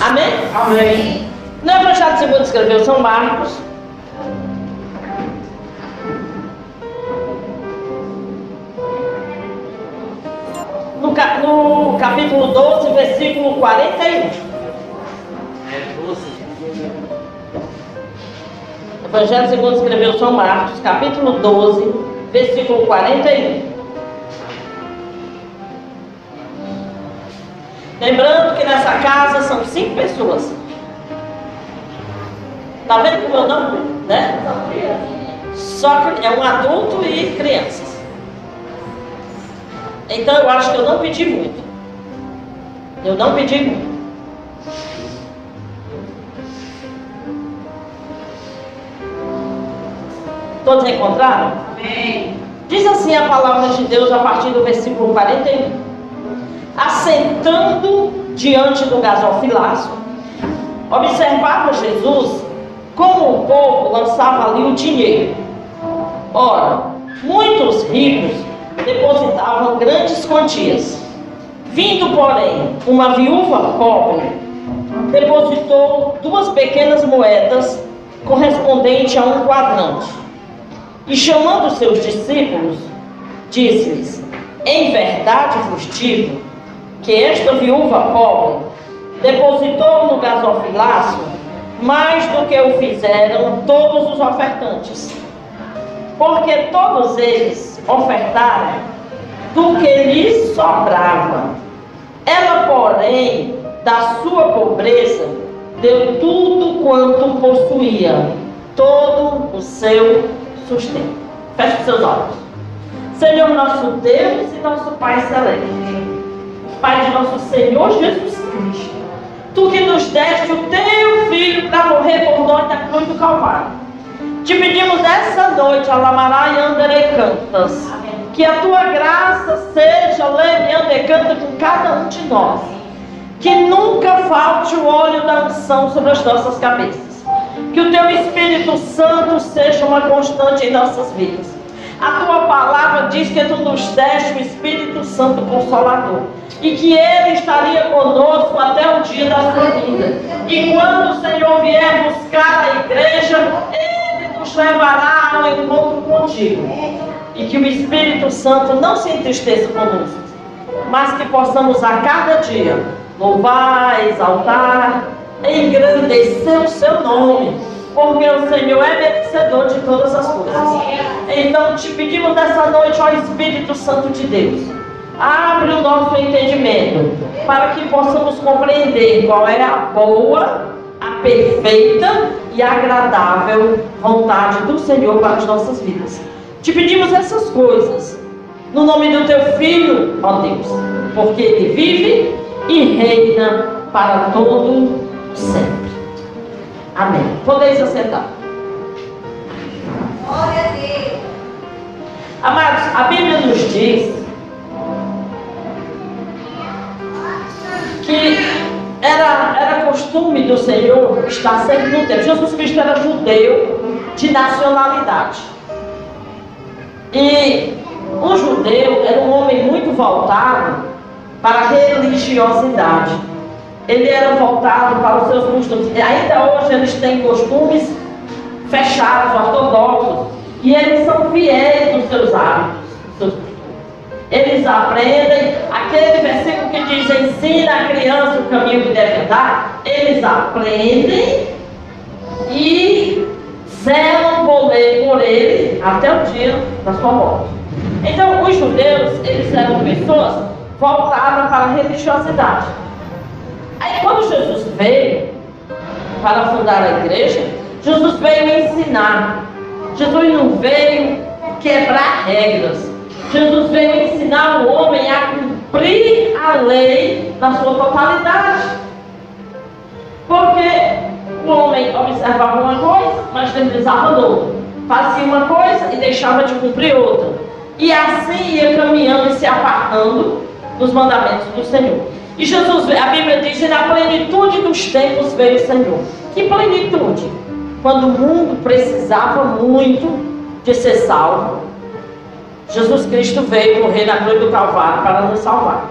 Amém? Amém. No Evangelho segundo escreveu São Marcos. No, ca- no capítulo 12, versículo 41. É. Evangelho segundo escreveu São Marcos, capítulo 12, versículo 41. Lembrando que nessa casa são cinco pessoas. Tá vendo como eu não, né? Só que é um adulto e crianças. Então eu acho que eu não pedi muito. Eu não pedi muito. Todos encontraram? Amém. Diz assim a palavra de Deus a partir do versículo 41. Assentando diante do gasofilácio, observava Jesus como o povo lançava ali o dinheiro. Ora, muitos ricos depositavam grandes quantias. Vindo, porém, uma viúva pobre, depositou duas pequenas moedas correspondentes a um quadrante. E chamando seus discípulos, disse-lhes: Em verdade vos digo que esta viúva pobre depositou no gasofilácio mais do que o fizeram todos os ofertantes. Porque todos eles ofertaram do que lhes sobrava. Ela, porém, da sua pobreza, deu tudo quanto possuía, todo o seu sustento. Feche seus olhos. Senhor nosso Deus e nosso Pai Celeste, Pai de nosso Senhor Jesus Cristo, Tu que nos deste o Teu Filho para morrer por nós na cruz do Calvário. Te pedimos essa noite, Alamará e Cantas, que a Tua graça seja leve e andecanta com cada um de nós. Que nunca falte o óleo da unção sobre as nossas cabeças. Que o Teu Espírito Santo seja uma constante em nossas vidas. A Tua palavra diz que Tu nos deste o Espírito Santo Consolador. E que Ele estaria conosco até o dia da sua vinda. E quando o Senhor vier buscar a igreja, Ele nos levará ao encontro contigo. E que o Espírito Santo não se entristeça conosco, mas que possamos a cada dia louvar, exaltar, engrandecer o seu nome, porque o Senhor é merecedor de todas as coisas. Então te pedimos nessa noite, ó Espírito Santo de Deus, abre o nosso entendimento para que possamos compreender qual é a boa, a perfeita e agradável vontade do Senhor para as nossas vidas. Te pedimos essas coisas no nome do teu filho, ó Deus, porque ele vive e reina para todo sempre. Amém. Podeis assentar. Glória a Deus. Amados, a Bíblia nos diz que era, era costume do Senhor estar sempre no templo. Jesus Cristo era judeu de nacionalidade. E um judeu era um homem muito voltado para a religiosidade. Ele era voltado para os seus costumes. Ainda hoje eles têm costumes fechados, ortodoxos. E eles são fiéis nos seus hábitos. nos seus costumes. Eles aprendem aquele versículo que diz: ensina a criança o caminho que deve andar. Eles aprendem e zelam por ele até o dia da sua morte. Então, os judeus, eles eram pessoas voltadas para a religiosidade. Aí, quando Jesus veio para fundar a igreja, Jesus veio ensinar. Jesus não veio quebrar regras. Jesus veio ensinar o homem a cumprir a lei na sua totalidade. Porque o homem observava uma coisa, mas deslizava outra. Fazia uma coisa e deixava de cumprir outra. E assim ia caminhando e se apartando dos mandamentos do Senhor. E Jesus, a Bíblia diz, na plenitude dos tempos veio o Senhor. Que plenitude? Quando o mundo precisava muito de ser salvo, Jesus Cristo veio morrer na cruz do Calvário para nos salvar.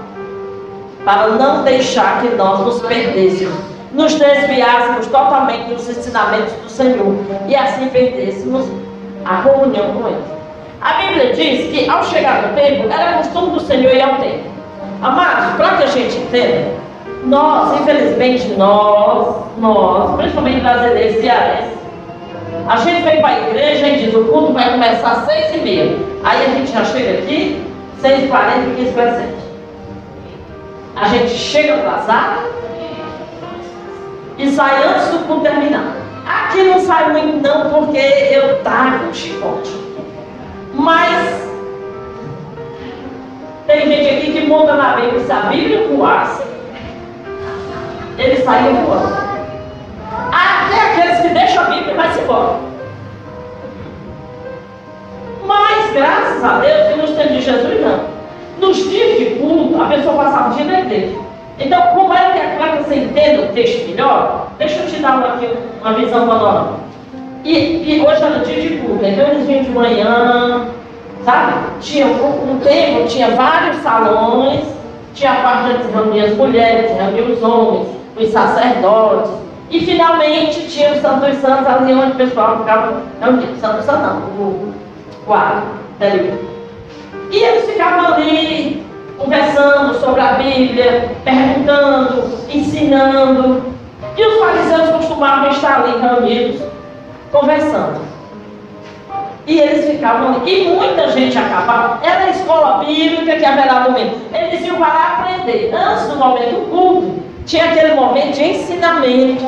Para não deixar que nós nos perdêssemos nos desviássemos totalmente dos ensinamentos do Senhor e assim perdêssemos a comunhão com Ele. A Bíblia diz que ao chegar no templo, era costume do Senhor ir ao templo. Amados, para que a gente entenda, nós, infelizmente, nós, nós, principalmente brasileiros cearenses, a gente vem para a igreja e diz, o culto vai começar às seis e meia. Aí a gente já chega aqui, seis e quarenta quinze para sete. A gente chega atrasado e sai antes do culto terminar. Aqui não sai muito não, porque eu taco o chicote. Mas tem gente aqui que monta na Bíblia, se a Bíblia voasse, ele saiu voando. Até aqueles que deixam a Bíblia vai se embora. Mas, graças a Deus, que nos tempos de Jesus, não. Nos dias de culto, a pessoa passava o dia na igreja. Então, como é que é para que você entenda o texto melhor, deixa eu te dar uma, aqui, uma visão panorâmica. E, e hoje era dia de culto, então eles vinham de manhã, sabe? Tinha um, tempo, tinha vários salões, tinha a parte onde se reuniam as mulheres, se reuniam os homens, os sacerdotes, e finalmente tinha o Santo dos Santos ali onde o pessoal ficava reunido. Santo Santo não, o quadro dali. E eles ficavam ali conversando sobre a Bíblia, perguntando, ensinando. E os fariseus costumavam estar ali reunidos, conversando. E eles ficavam ali. E muita gente acabava. Era a escola bíblica que haverá momento. Eles iam para aprender. Antes do momento culto, tinha aquele momento de ensinamento.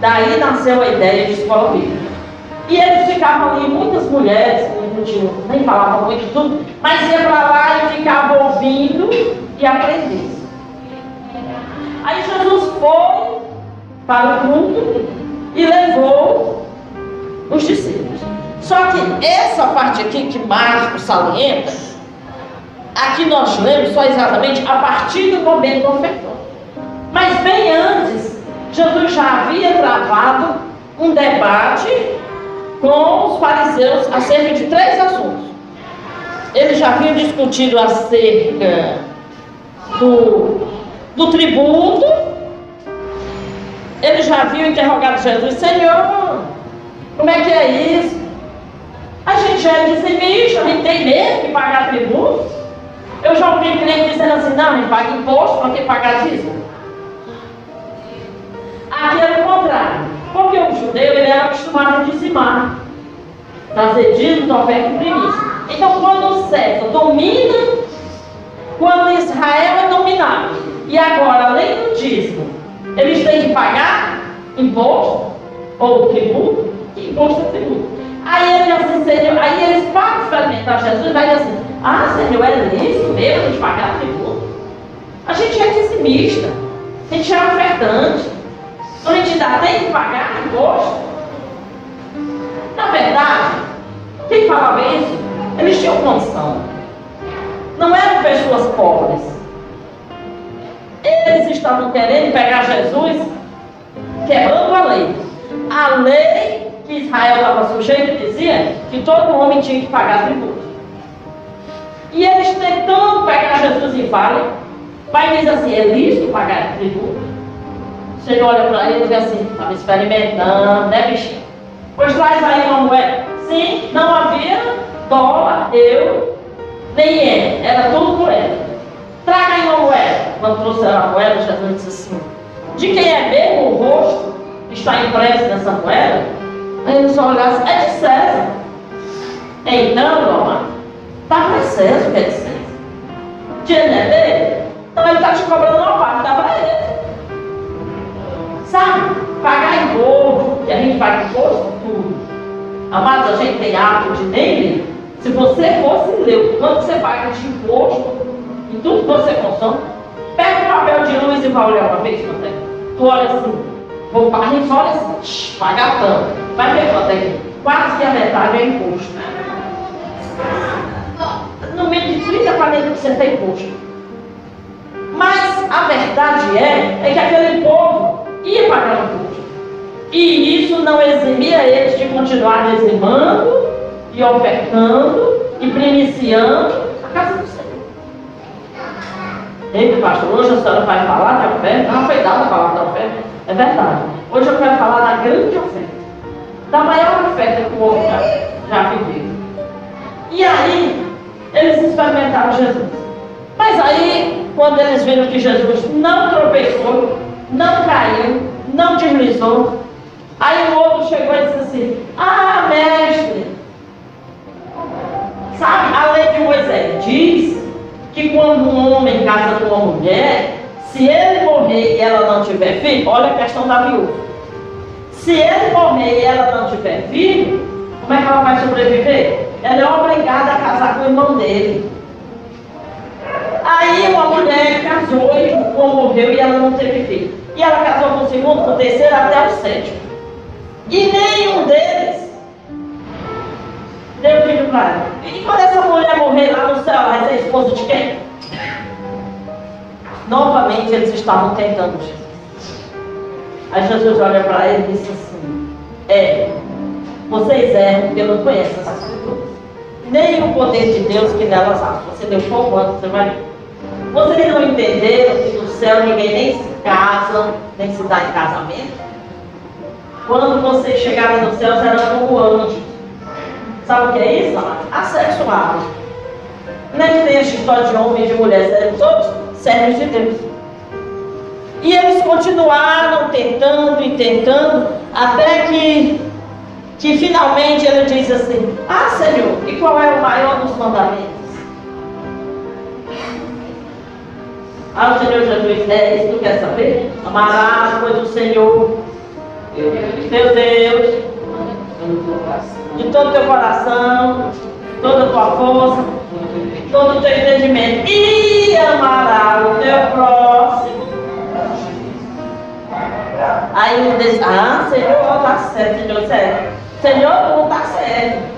Daí nasceu a ideia de escola bíblica. E eles ficavam ali, muitas mulheres, não tinham, nem falavam muito tudo, mas ia para lá e ficava ouvindo e aprendendo. Aí Jesus foi para o culto e levou os discípulos. Só que essa parte aqui que Marcos salienta, aqui nós lemos só exatamente a partir do momento ofertório. Mas bem antes, Jesus já havia travado um debate com os fariseus acerca de três assuntos. Eles já haviam discutido acerca do, do tributo, eles já haviam interrogado Jesus, Senhor, como é que é isso? A gente já é dizimista, a gente tem mesmo que pagar tributo. Eu já ouvi cliente dizendo assim, não, a gente paga imposto, para que pagar dízimo? Aqui era o contrário. Porque o judeu ele era acostumado a dizimar, trazer dízimos, oferta e primícia. Então, quando o César domina, quando Israel é dominado, e agora, além do dízimo, eles têm que pagar imposto ou tributo, imposto é tributo. Aí ele assim, Senhor, aí eles para experimentar Jesus, vai dizer assim, ah, Senhor, é isso mesmo de pagar tributo? A gente é dizimista, a gente é ofertante, a gente ainda tem que pagar imposto. Na verdade, quem falava isso, eles tinham condição. Não eram pessoas pobres. Eles estavam querendo pegar Jesus quebrando a lei. A lei que Israel estava sujeito dizia que todo homem tinha que pagar tributo. E eles tentando pegar Jesus em falha, vai dizer assim, é lícito pagar tributo? O Senhor olha para ele e diz assim, estava experimentando, né bichinho? Pois traz aí uma moeda. Sim, não havia dólar, euro, nem ien, era tudo moeda. Traga aí uma moeda. Quando trouxeram a moeda, Jesus disse assim, de quem é mesmo o rosto que está impresso nessa moeda? Aí eles só olharam assim, é de César. Então, meu amado, está para César, que é de César. Não dele? Então ele está te cobrando uma parte, dá para ele. Sabe? Pagar imposto, e a gente paga imposto tudo. Amados, a gente tem hábito de nem ler. Se você fosse ler quanto você paga de imposto em tudo que você consome, pega um papel de luz e vai olhar uma vez quanto é. Tu olha assim, vou, a gente olha assim, pagar tanto. Vai ver quanto é que quase que a metade é imposto. No meio de 30 a 40% é imposto. Mas a verdade é, é que aquele povo ia pagar imposto. E isso não eximia eles de continuar dizimando e ofertando e primiciando a casa do Senhor. Ei, pastor, hoje a senhora vai falar de oferta? Não foi dada a palavra da oferta. É verdade. Hoje eu quero falar da grande oferta. Da maior oferta que o homem já, viveu. E aí, eles experimentaram Jesus. Mas aí, quando eles viram que Jesus não tropeçou, não caiu, não deslizou, aí o outro chegou e disse assim: Ah, mestre, sabe, a lei de Moisés diz que quando um homem casa com uma mulher, se ele morrer e ela não tiver filho, olha a questão da viúva. Se ele morrer e ela não tiver filho, como é que ela vai sobreviver? Ela é obrigada a casar com o irmão dele. Aí uma mulher casou e o irmão morreu e ela não teve filho. E ela casou com o segundo, com o terceiro, até o sétimo. E nenhum deles deu filho para ela. E quando essa mulher morrer lá no céu, vai ser esposa de quem? Novamente eles estavam tentando Jesus. Aí Jesus olha para ele e disse assim: É, vocês erram porque não conhecem essas escrituras. Nem o poder de Deus que nelas há. Você deu pouco antes, você vai. Vocês não entenderam que no céu ninguém nem se casa, nem se dá em casamento? Quando vocês chegarem no céu, serão como anjos. Sabe o que é isso? Assexuados. Nem tem essa história de homem e de mulher, serão todos servos de Deus. E eles continuaram tentando e tentando, até que que finalmente ele diz assim: Ah, Senhor, e qual é o maior dos mandamentos? Ah, o Senhor Jesus, é isso que tu quer saber? Amarás, pois, o Senhor, teu Deus, de todo o teu coração, toda a tua força, todo o teu entendimento, e amarás o teu próximo Aí um diz, ah, Senhor, está certo, Senhor, certo. Senhor, não está certo.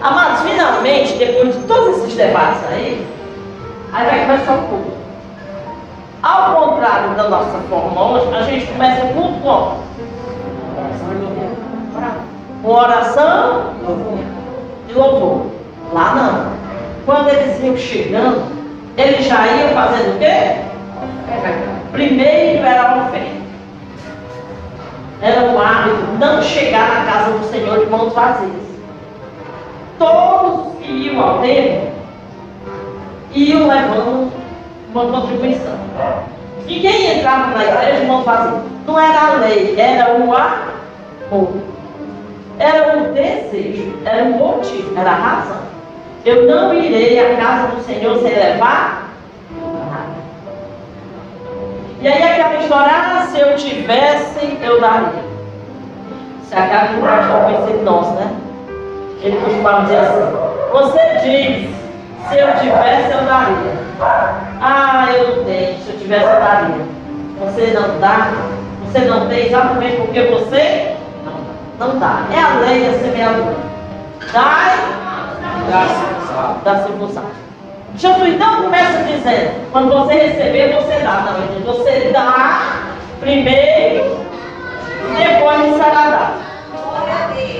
Amados, finalmente, depois de todos esses debates aí, aí vai começar o culto. Ao contrário da nossa forma hoje, a gente começa o culto com uma oração e louvor. Lá não. Quando eles iam chegando, eles já iam fazendo o quê? Primeiro era a oferta era um hábito não chegar na casa do Senhor de mãos vazias. Todos os que iam ao templo iam levando uma contribuição. Quem entrava na igreja de mãos vazias? Não era a lei, era o amor. Era o desejo, era o motivo, era a razão. Eu não irei à casa do Senhor sem levar e aí aquela história, ah, se eu tivesse, eu daria. Se acaba o pastor conhecido nosso, né? Ele costumava dizer assim, você diz, se eu tivesse, eu daria. Ah, eu não tenho, se eu tivesse, eu daria. Você não dá, você não tem exatamente porque você não, não dá. É a lei da semeadura. Dai, dá circunstância. Jesus não começa dizendo, quando você receber, você dá. Não, ele diz, você dá primeiro, depois será dado.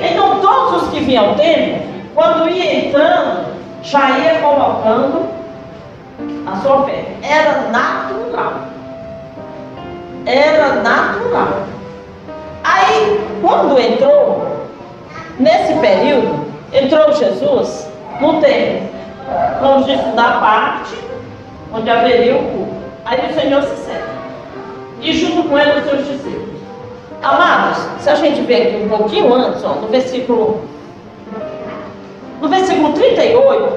Então todos os que vinham ao templo, quando ia entrando, já ia colocando a sua fé. Era natural. Era natural. Aí, quando entrou, nesse período, entrou Jesus no templo vamos disse, na parte onde haveria o culto. Aí o Senhor se senta. E junto com ele os seus discípulos. Amados, se a gente ver aqui um pouquinho antes, ó, no versículo. No versículo 38,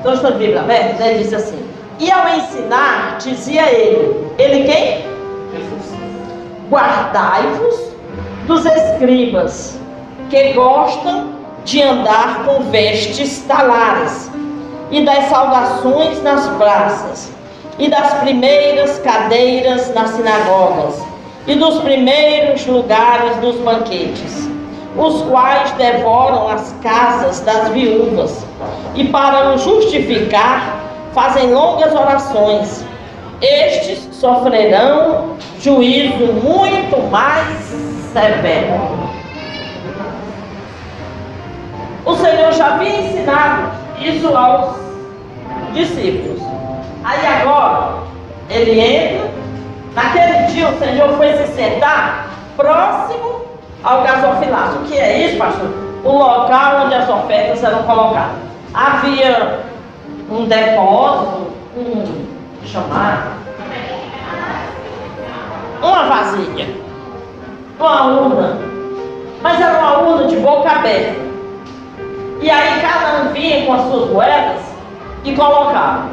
então estou de Bíblia aberta, ele diz assim: E ao ensinar, dizia ele, ele quem? Guardai-vos dos escribas que gostam de andar com vestes talares, e das saudações nas praças, e das primeiras cadeiras nas sinagogas, e dos primeiros lugares dos banquetes, os quais devoram as casas das viúvas, e para o justificar, fazem longas orações. Estes sofrerão juízo muito mais severo. O Senhor já havia ensinado isso aos discípulos. Aí agora, ele entra. Naquele dia o Senhor foi se sentar próximo ao gasofilaço. O que é isso, pastor? O local onde as ofertas eram colocadas. Havia um depósito, um chamar, uma vasilha, uma urna, mas era uma urna de boca aberta. E aí cada um vinha com as suas moedas e colocava.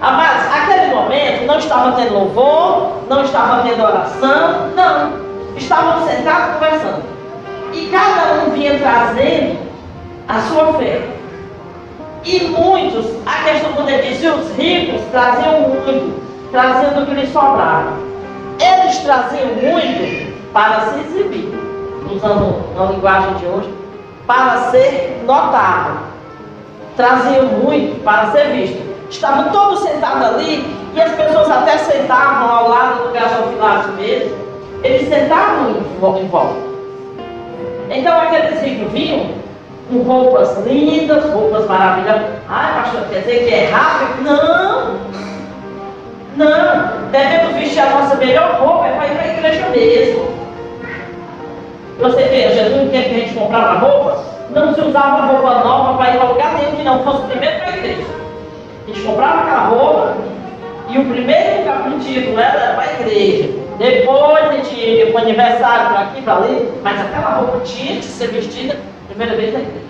Amados, aquele momento não estava tendo louvor, não estava tendo oração, não. Estavam sentados conversando. E cada um vinha trazendo a sua fé. E muitos, a questão quando ele dizia, os ricos traziam muito, trazendo o que lhes sobrava. Eles traziam muito para se exibir, usando a linguagem de hoje, para ser notado. Traziam muito para ser visto. Estavam todos sentados ali e as pessoas até sentavam ao lado do gasofilato mesmo. Eles sentavam em volta. Então aqueles ricos vinham com roupas lindas, roupas maravilhosas. Ai, pastor, quer dizer que é rápido? Não! Não! Devemos vestir a nossa melhor roupa, é para ir para a igreja mesmo. Você vê, Jesus, no tempo que a gente comprava roupa, não se usava roupa nova para ir para lugar nenhum não fosse primeiro para a igreja. A gente comprava aquela roupa e o primeiro lugar a ia com ela era para a igreja. Depois a gente ia para o aniversário, para aqui, para ali, mas aquela roupa tinha que ser vestida primeira vez na igreja.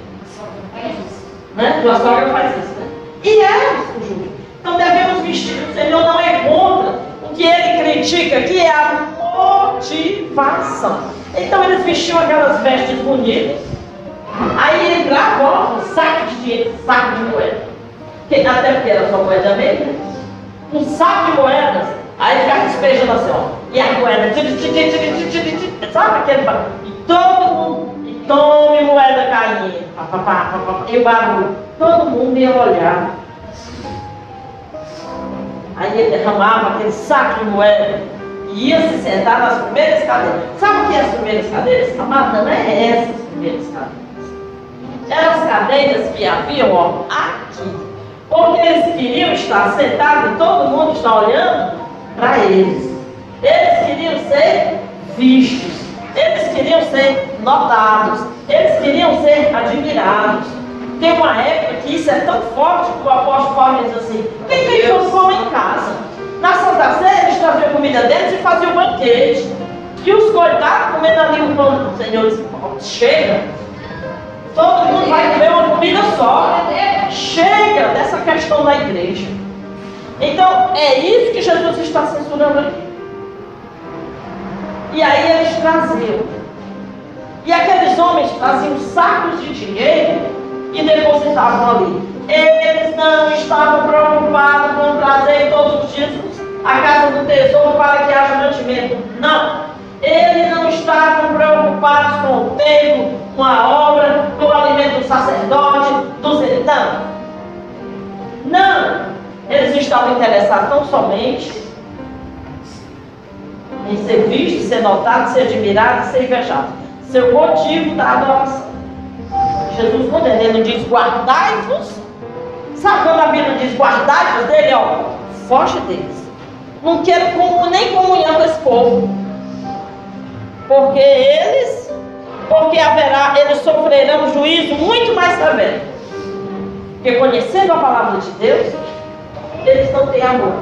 Né? Tua sogra faz isso, né? E é isso, Júlio. Então devemos vestir. O Senhor não é contra o que ele critica, que é a motivação. Então eles vestiam aquelas vestes bonitas. Aí entrava, ó, um saco de dinheiro, saco de moeda. Até porque era só moeda mesmo, né? Um saco de moedas. Aí ficava despejando assim, ó. E a moeda, sabe aquele E todo mundo tome moeda caindo. E barulho. Todo mundo ia olhar. Aí ele derramava aquele saco de moeda e ia se sentar nas primeiras cadeiras. Sabe o que é as primeiras cadeiras? Amada, não é essas primeiras cadeiras. Eram as cadeiras que haviam ó, aqui. Porque eles queriam estar sentados e todo mundo está olhando para eles. Eles queriam ser vistos. Eles queriam ser notados, eles queriam ser admirados. Tem uma época que isso é tão forte que o apóstolo Paulo diz assim: quem tem pão em casa? Na Santa Ceia eles traziam comida deles e faziam banquete. E os coitados comendo ali o pão do Senhor chega. Todo mundo vai comer uma comida só. Chega dessa questão da igreja. Então, é isso que Jesus está censurando aqui. E aí eles traziam. E aqueles homens traziam sacos de dinheiro e depositavam ali. Eles não estavam preocupados com trazer todos os dias a casa do tesouro para que haja mantimento. Não. Eles não estavam preocupados com o templo, com a obra, com o alimento do sacerdote, dos não. Não. Eles estavam interessados tão somente em ser visto, ser notado, ser admirado, ser invejado. Seu motivo da adoração. Jesus, ele diz guardai-vos, sabe quando a Bíblia diz guardai-vos dele, ó, foge deles. Não quero nem comunhão com esse povo. Porque eles, porque haverá, eles sofrerão juízo muito mais severo. Porque conhecendo a palavra de Deus, eles não têm amor.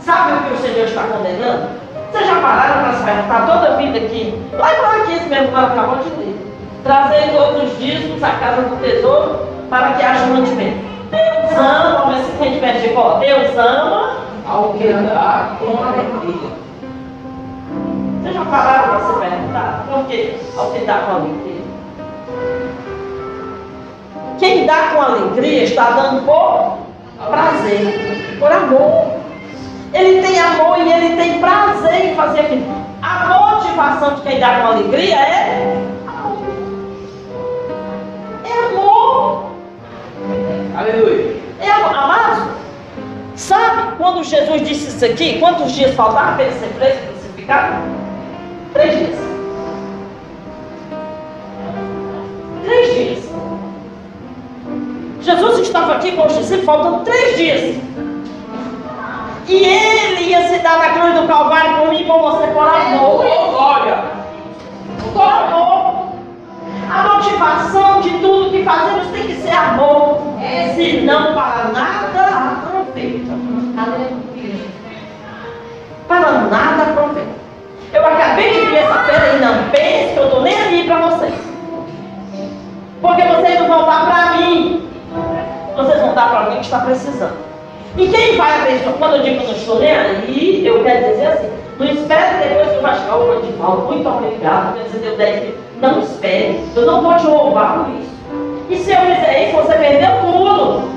Sabe o que o Senhor está condenando? Vocês já pararam para se perguntar toda a vida aqui? Lá em Malaquias mesmo, que acabou de ler. Trazer todos os dízimos à casa do tesouro para que haja mantimento. Deus ama, ver se tem de ó. Deus ama ao que andar com alegria. Vocês já pararam para se perguntar? Por que ao que dá com alegria? Quem dá com alegria está dando por prazer, por amor. Ele tem amor e ele tem prazer em fazer aquilo. A motivação de quem dá com alegria É Jesus disse isso aqui? Quantos dias faltavam para ele ser preso e crucificado? Três dias. Três dias. Jesus estava aqui com os discípulos, faltando três dias. E ele ia se dar na cruz do Calvário por mim e por você por amor. Glória. Por amor. A motivação de tudo que fazemos tem que ser amor. Se não para nada Para nada aproveita. Eu acabei de vir essa feira e não pense que eu estou nem ali para vocês. Porque vocês não vão dar para mim. Vocês vão dar para alguém que está precisando. E quem vai abençoar? Quando eu digo não estou nem aí, eu quero dizer assim, não espere depois que eu vai o de fala, muito obrigado, você deu 10 mil. Não espere, eu não vou te roubar por isso. E se eu fizer isso, você perdeu tudo.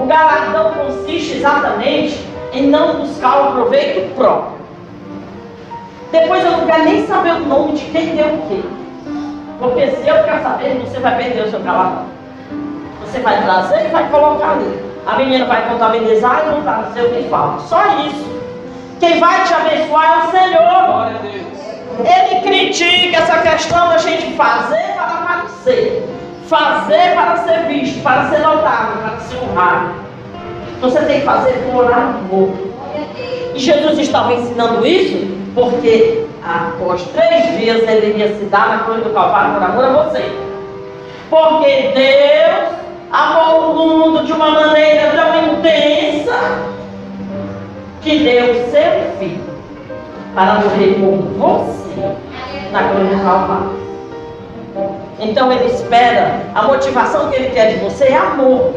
O galardão consiste exatamente em não buscar o proveito próprio. Depois eu não quero nem saber o nome de quem deu o quê. Porque se eu ficar sabendo, você vai perder o seu galardão. Você vai trazer e vai colocar ali. A menina vai contabilizar e não vai ser o que fala. Só isso. Quem vai te abençoar é o Senhor. Ele critica essa questão da gente fazer para aparecer. Fazer para ser visto, para ser notado, para ser honrado. Você tem que fazer por amor. E Jesus estava ensinando isso porque após três dias ele iria se dar na cruz do Calvário por amor a você. Porque Deus amou o mundo de uma maneira tão intensa que deu seu filho para morrer por você na cruz do Calvário. Então ele espera, a motivação que ele quer de você é amor,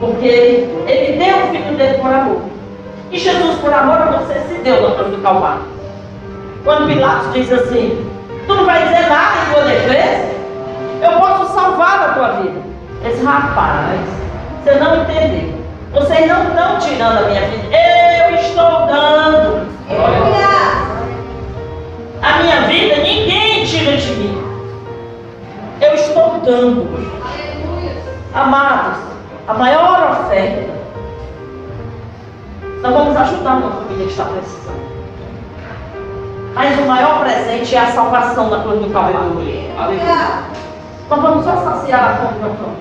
porque ele, ele deu o filho dele por amor. E Jesus, por amor a você, se deu na cruz do Calvário. Quando Pilatos diz assim: Tu não vai dizer nada em tua defesa, eu posso salvar a tua vida. Esse rapaz, você não entendeu. Vocês não estão tirando a minha vida. Eu estou dando. A minha vida ninguém tira de mim. Eu estou dando. Amados, a maior oferta. Nós vamos ajudar uma família que está precisando. Mas o maior presente é a salvação da cruz do Calvário. Nós vamos só saciar a fome da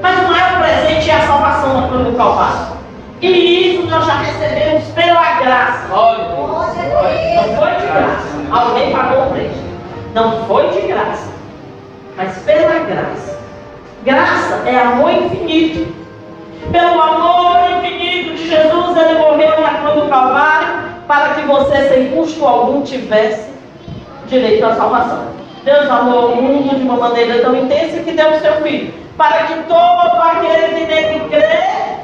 mas o maior presente é a salvação na cruz do Calvário. E isso nós já recebemos pela graça. Não foi de graça. Alguém pagou o preço. Não foi de graça. Mas pela graça. Graça é amor infinito. Pelo amor infinito de Jesus, ele morreu na cruz do Calvário para que você, sem custo algum, tivesse direito à salvação. Deus amou o mundo de uma maneira tão intensa que deu o seu filho para que todo aquele que nele crê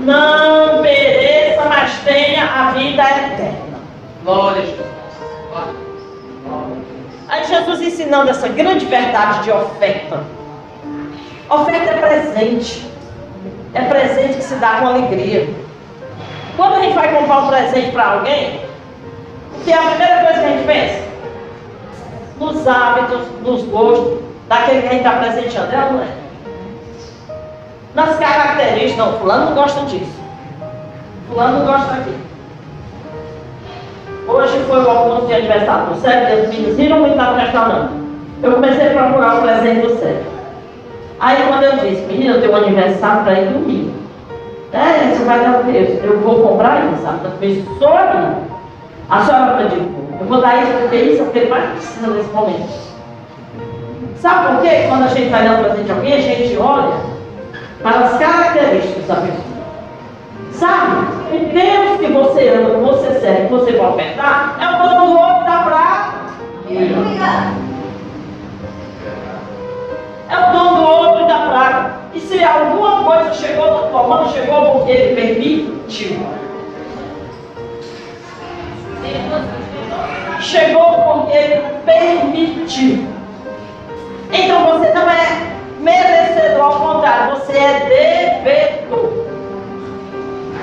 não pereça, mas tenha a vida eterna. Glória a Jesus. Aí Jesus ensinando essa grande verdade de oferta. Oferta é presente. É presente que se dá com alegria. Quando a gente vai comprar um presente para alguém, o que é a primeira coisa que a gente pensa? Nos hábitos, nos gostos, daquele que a gente está presenteando. É não é? nas características. Não, fulano não gosta disso. Fulano não gosta daquilo. Hoje foi o almoço de aniversário do Sérgio, as meninas viram muito lá no restaurante. Eu comecei a procurar o presente do Sérgio. Aí quando eu disse, menina, eu tenho um aniversário para ir domingo. É, você vai dar o quê? Eu vou comprar isso, só ali. A senhora disse, eu vou dar isso porque isso é o que ele mais precisa nesse momento. Sabe por quê? Quando a gente vai dar um presente a alguém, a gente olha para as características da pessoa. Sabe? O Deus que você ama, que você serve, que você vai ofertar, é o do ouro da prata. É o dono do ouro e da prata. E se alguma coisa chegou na tua mão, chegou porque ele permitiu. Chegou porque ele permitiu. Então você não é merecedor, ao contrário, você é devedor.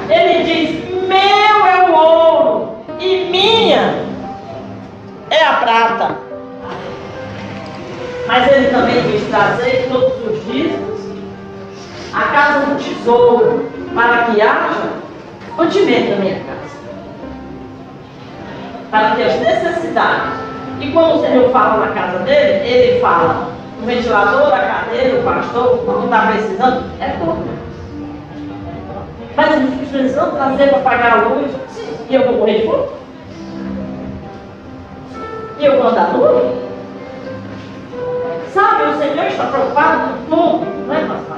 Ele diz: Meu é o ouro e minha é a prata. Mas ele também diz: Trazer todos os dias a casa do tesouro, para que haja mantimento na minha casa. Para que as necessidades. E quando o Senhor fala na casa dele, ele fala o ventilador, a cadeira, o pastor, não está precisando, é tudo. Mas se precisando trazer para pagar a luz, e eu vou morrer de fome? E eu vou andar nu? Sabe, o Senhor está preocupado com tudo, não é, pastor?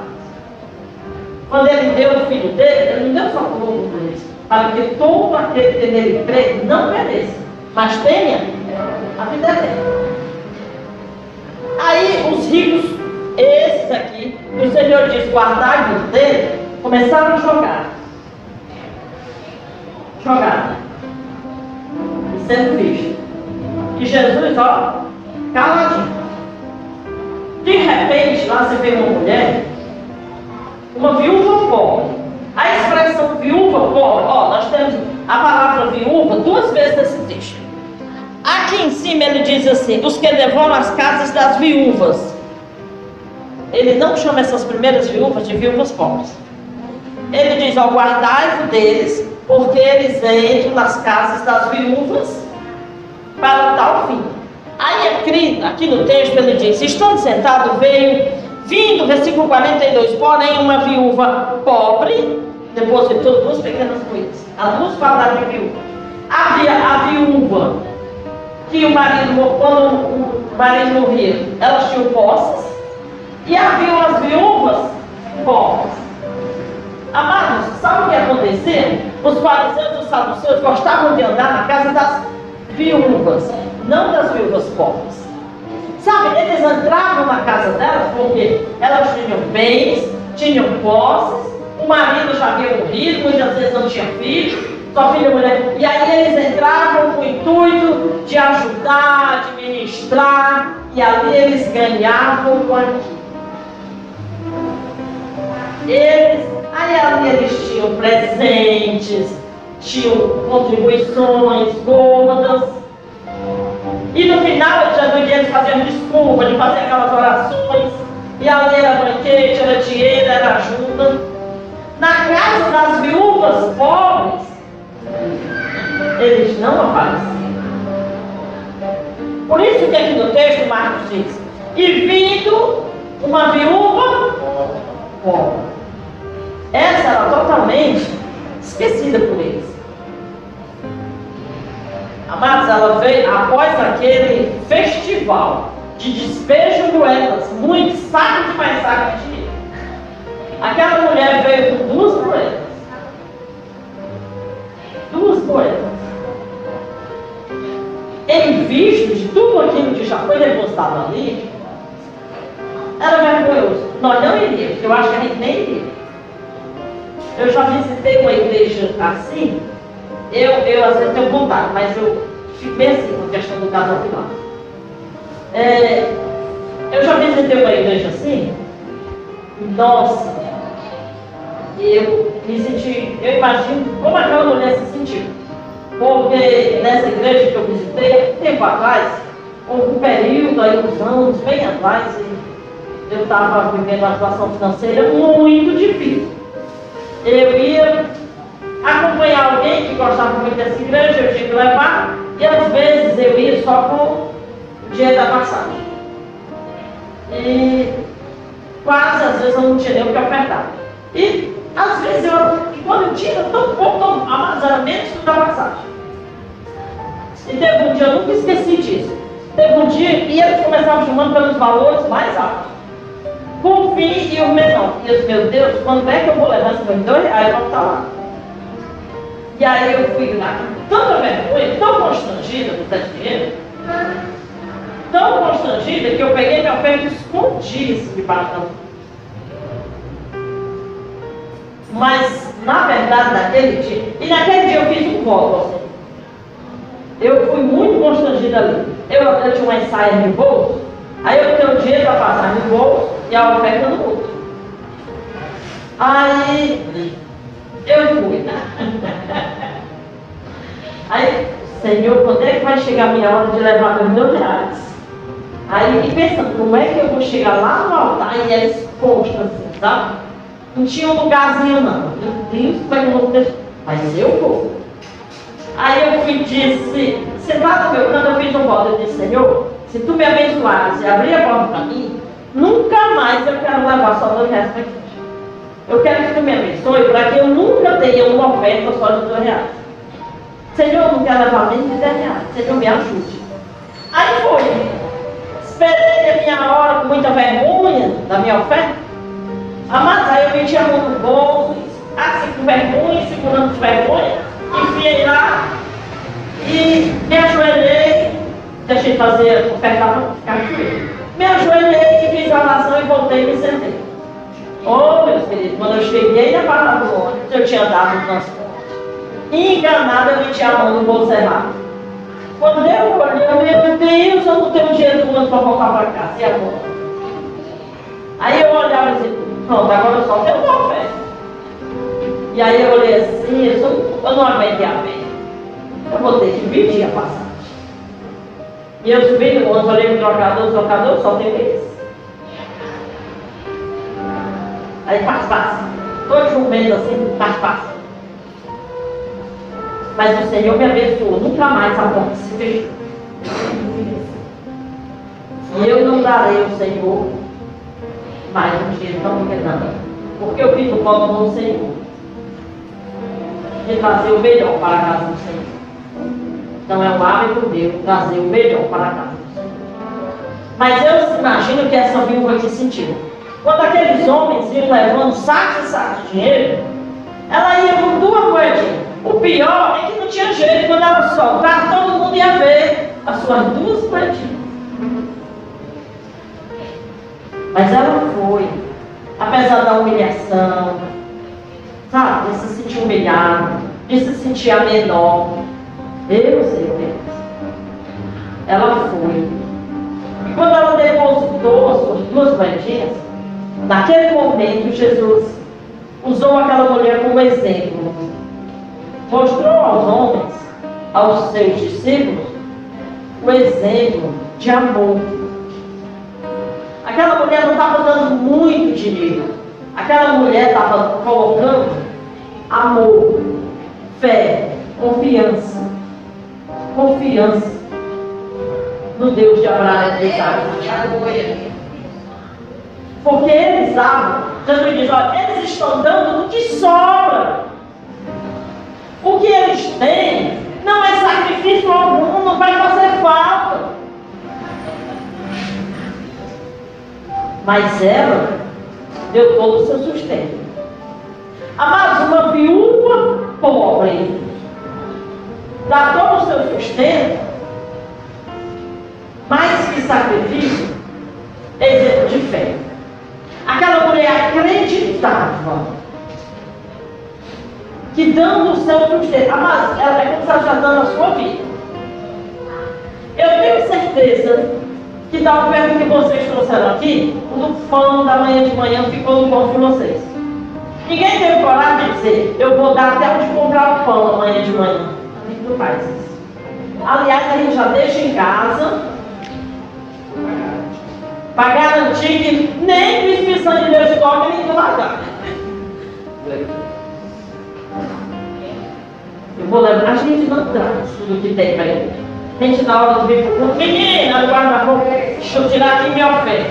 Quando ele deu o filho dele, ele não deu só por por eles, para que todo aquele que nele crê não pereça, mas tenha a vida eterna. Aí os ricos, esses aqui, o Senhor diz, guardai dos dele, começaram a jogar. Jogar. E sendo visto. E Jesus, ó, caladinho. De repente, lá você vê uma mulher, uma viúva pobre. A expressão viúva pobre, ó, nós temos a palavra viúva duas vezes nesse texto. Aqui em cima ele diz assim: os que devoram as casas das viúvas. Ele não chama essas primeiras viúvas de viúvas pobres. Ele diz: ó, guardai-vos deles, porque eles entram nas casas das viúvas para tal fim. Aí é aqui no texto ele diz: estando sentado, veio, vindo, versículo 42, porém uma viúva pobre, depositou duas pequenas coisas. As duas palavras de viúva. Havia a viúva que o marido, quando o marido morria, elas tinham posses, e havia as viúvas pobres. Amados, sabe o que aconteceu? Os fariseus e os saduceus gostavam de andar na casa das viúvas, não das viúvas pobres. Sabe, eles entravam na casa delas porque elas tinham bens, tinham posses, o marido já havia morrido, muitas vezes não tinha filhos, sua filha mulher. E aí eles entravam com o intuito de ajudar, de ministrar, e ali eles ganhavam com aquilo. Eles, aí ali eles tinham presentes, tinham contribuições gordas. E no final já do dia eles faziam desculpa de fazer aquelas orações. E ali era banquete, era dinheiro, era ajuda. Na casa das viúvas pobres, eles não apareciam. Por isso que aqui no texto Marcos diz, e vindo uma viúva pobre. Essa era totalmente esquecida por eles. Ela veio após aquele festival de despejo de moedas, muito saco de mais saco de dinheiro. Aquela mulher veio com duas moedas duas coisas. Em vista de tudo aquilo que já foi depositado ali, era vergonhoso. Nós não iríamos, eu acho que a gente nem iria. Eu já visitei uma igreja assim, eu, eu às vezes tenho vontade, mas eu bem assim com a questão do casal final. É, eu já visitei uma igreja assim, nossa, eu me senti, eu imagino como aquela mulher se sentiu. Porque nessa igreja que eu visitei, tempo atrás, houve um período, aí uns anos, bem atrás, eu estava vivendo uma situação financeira muito difícil. Eu ia acompanhar alguém que gostava muito dessa igreja, eu tinha que levar, e às vezes eu ia só com o dinheiro da passagem. E quase às vezes eu não tinha nem o que ofertar. E às vezes eu, quando eu tinha tão pouco, tão menos do que a passagem. E teve um dia, eu nunca esqueci disso. Teve um dia e eles começavam chamando pelos valores mais altos. O fim e o menor. E eu disse, meu Deus, quando é que eu vou levar esse meu dois reais para estar lá? E aí eu fui lá com tanta vergonha, tão constrangida por ter dinheiro, tão constrangida que eu peguei minha oferta e escondi debaixo da Mas, na verdade, naquele dia, e naquele dia eu fiz um voto assim. Eu fui muito constrangida ali. Eu, eu tinha uma ensaia no bolso, aí eu tenho o dinheiro para passar no bolso e a oferta no outro. Aí eu fui. Senhor, quando é que vai chegar a minha hora de levar meus mil reais? Aí, pensando, como é que eu vou chegar lá no altar e ela exposta assim, sabe? Não tinha um lugarzinho não. Meu Deus, como é que eu vou deixar? Mas eu vou. Aí eu fui disse, sentado no meu canto, eu fiz um voto, eu disse, Senhor, se tu me abençoares e abrir a porta para mim, Nunca mais eu quero levar só dois reais para igreja. Eu quero que tu me abençoe para que eu nunca tenha uma oferta só de dois reais. Senhor, não quero levar de dez reais. Senhor, me ajude. Aí foi. Esperei a minha hora com muita vergonha da minha oferta. Amado, aí eu meti a mão no bolso, assim com vergonha, segurando com vergonha, enfiei lá e me ajoelhei, deixei fazer oferta para ficar de Me ajoelhei e fiz a oração e voltei e me sentei. Oh, meus queridos, quando eu cheguei na parada do ônibus, eu tinha dado o transporte. Enganada, a mão no bolso errado. Quando eu olhei, eu meu Deus, eu não tenho dinheiro do ano para voltar para casa. E agora? Aí eu olhava e disse, pronto, agora eu só tenho uma festa. E aí eu olhei assim, eu, eu não aguentei a pena. Eu vou ter que dividir a passagem. E eu subi no ônibus, olhei o trocador, o trocador só tem esse. Aí faz fácil. Todo jumento assim, faz fácil. Mas o Senhor me abençoou. Nunca mais a porta se fechou. E eu não darei ao Senhor mais um dinheiro tão pequeno. Porque eu fiz o voto do Senhor. De trazer o melhor para a casa do Senhor. Então é um hábito meu trazer o melhor para a casa do Senhor. Mas eu imagino que essa viúva que sentiu. Quando aqueles homens iam levando sacos e sacos de dinheiro, ela ia com duas moedinhas. O pior é que não tinha jeito, quando ela soltava, todo mundo ia ver as suas duas moedinhas. Mas ela foi, apesar da humilhação, sabe, de se sentir humilhada, de se sentir a menor. Eu sei Deus. Ela foi. E quando ela depositou as suas duas moedinhas, Naquele momento, Jesus usou aquela mulher como exemplo. Mostrou aos homens, aos seus discípulos, o exemplo de amor. Aquela mulher não estava dando muito dinheiro. Aquela mulher estava colocando amor, fé, confiança. Confiança no Deus de Abraão e de Isaac. Porque eles amam. Jesus diz, olha, eles estão dando do que sobra. O que eles têm não é sacrifício algum, não vai fazer falta. Mas ela deu todo o seu sustento. Amados, uma viúva pobre dá todo o seu sustento, mais que sacrifício, exemplo de fé. Aquela mulher acreditava que dando o seu sustento, mas ela é como se ela já dando a sua vida. Eu tenho certeza que da oferta que vocês trouxeram aqui, o pão da manhã de manhã ficou no bolso de vocês. Ninguém teve coragem de dizer, eu vou dar até onde comprar o pão amanhã de manhã. A gente não faz isso. Aliás, a gente já deixa em casa para garantir que nem o Espírito Santo de Deus toque nem devagar. Eu lembrar, a gente não traz tudo que tem para ele. A gente na hora de vir o menina do guarda-roupa, deixa eu tirar aqui minha oferta.